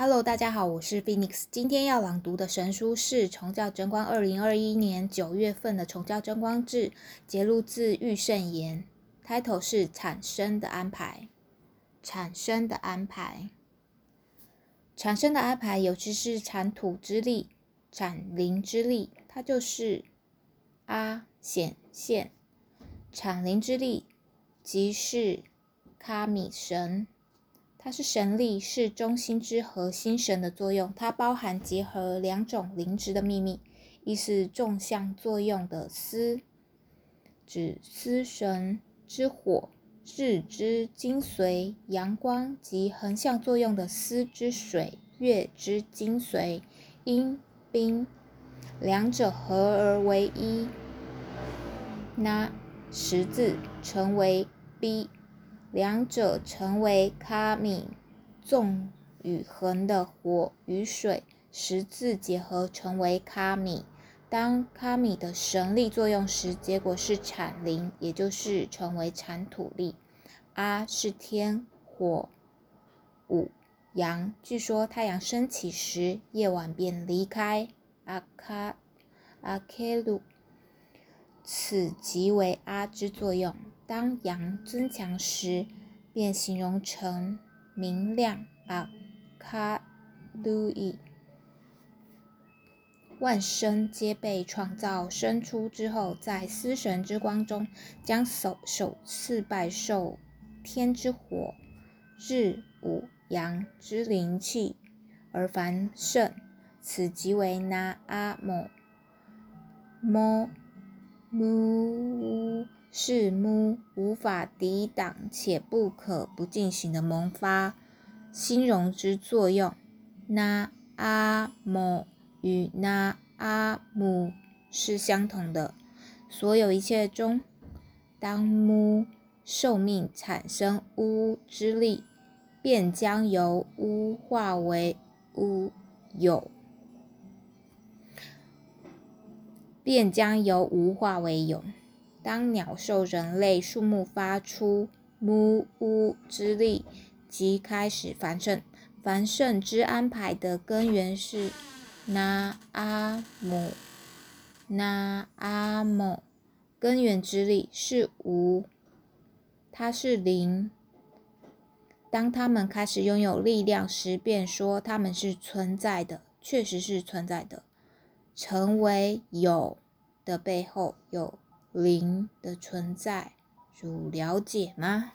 Hello，大家好，我是 Phoenix。今天要朗读的神书是《崇教真光》二零二一年九月份的《崇教真光志》，节录自《御圣言》，title 是“产生的安排”。产生的安排，产生的安排，尤其是产土之力、产灵之力，它就是阿显现。产灵之力，即是卡米神。它是神力，是中心之核心神的作用。它包含结合两种灵质的秘密，一是纵向作用的思，指思神之火、日之精髓；阳光及横向作用的思之水、月之精髓；阴冰，两者合而为一，那十字成为 B。两者成为卡米，纵与横的火与水十字结合成为卡米。当卡米的神力作用时，结果是产灵，也就是成为产土力。阿是天火五阳，据说太阳升起时，夜晚便离开阿卡阿克鲁，此即为阿之作用。当阳增强时，便形容成明亮阿卡鲁伊。万生皆被创造生出之后，在司神之光中，将首首次拜受天之火、日五阳之灵气而繁盛，此即为那阿摩摩姆。是木无法抵挡且不可不进行的萌发心容之作用。那阿姆与那阿姆是相同的。所有一切中，当木受命产生乌之力，便将由乌化为乌有，便将由无化为有。当鸟兽人类树木发出木屋之力，即开始繁盛。繁盛之安排的根源是那阿姆，那阿姆根源之力是无，它是零。当他们开始拥有力量时，便说他们是存在的，确实是存在的。成为有的背后有。灵的存在，如了解吗？